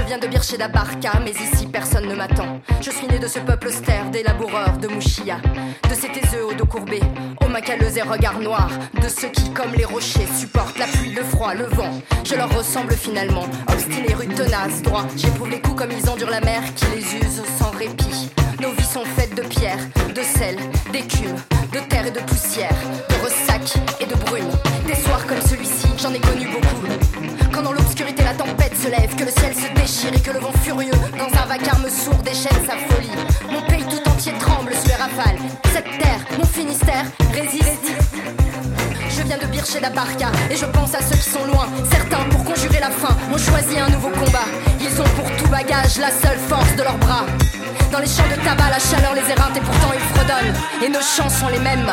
viens de Bircher d'Abarca, mais ici personne ne m'attend. Je suis né de ce peuple austère, des laboureurs de Mouchia, de ces taiseux au dos courbé, aux macaleux et regards noirs, de ceux qui, comme les rochers, supportent la pluie, le froid, le vent. Je leur ressemble finalement, obstinés, rudes, tenaces, droits. J'éprouve les coups comme ils endurent la mer qui les use sans répit. Nos vies sont faites de pierre, de sel, d'écume, de terre et de poussière, de ressac et de brume. Des soirs comme celui-ci, j'en ai connu beaucoup. Dans l'obscurité la tempête se lève, que le ciel se déchire et que le vent furieux dans un vacarme sourd déchaîne sa folie. Mon pays tout entier tremble sous les rafales. Cette terre, mon Finistère, résiste. Je viens de Bircher d'Abarca et je pense à ceux qui sont loin. Certains, pour conjurer la faim, ont choisi un nouveau combat. Ils ont pour tout bagage la seule force de leurs bras. Dans les champs de tabac, la chaleur les éreinte et pourtant ils fredonnent. Et nos chants sont les mêmes.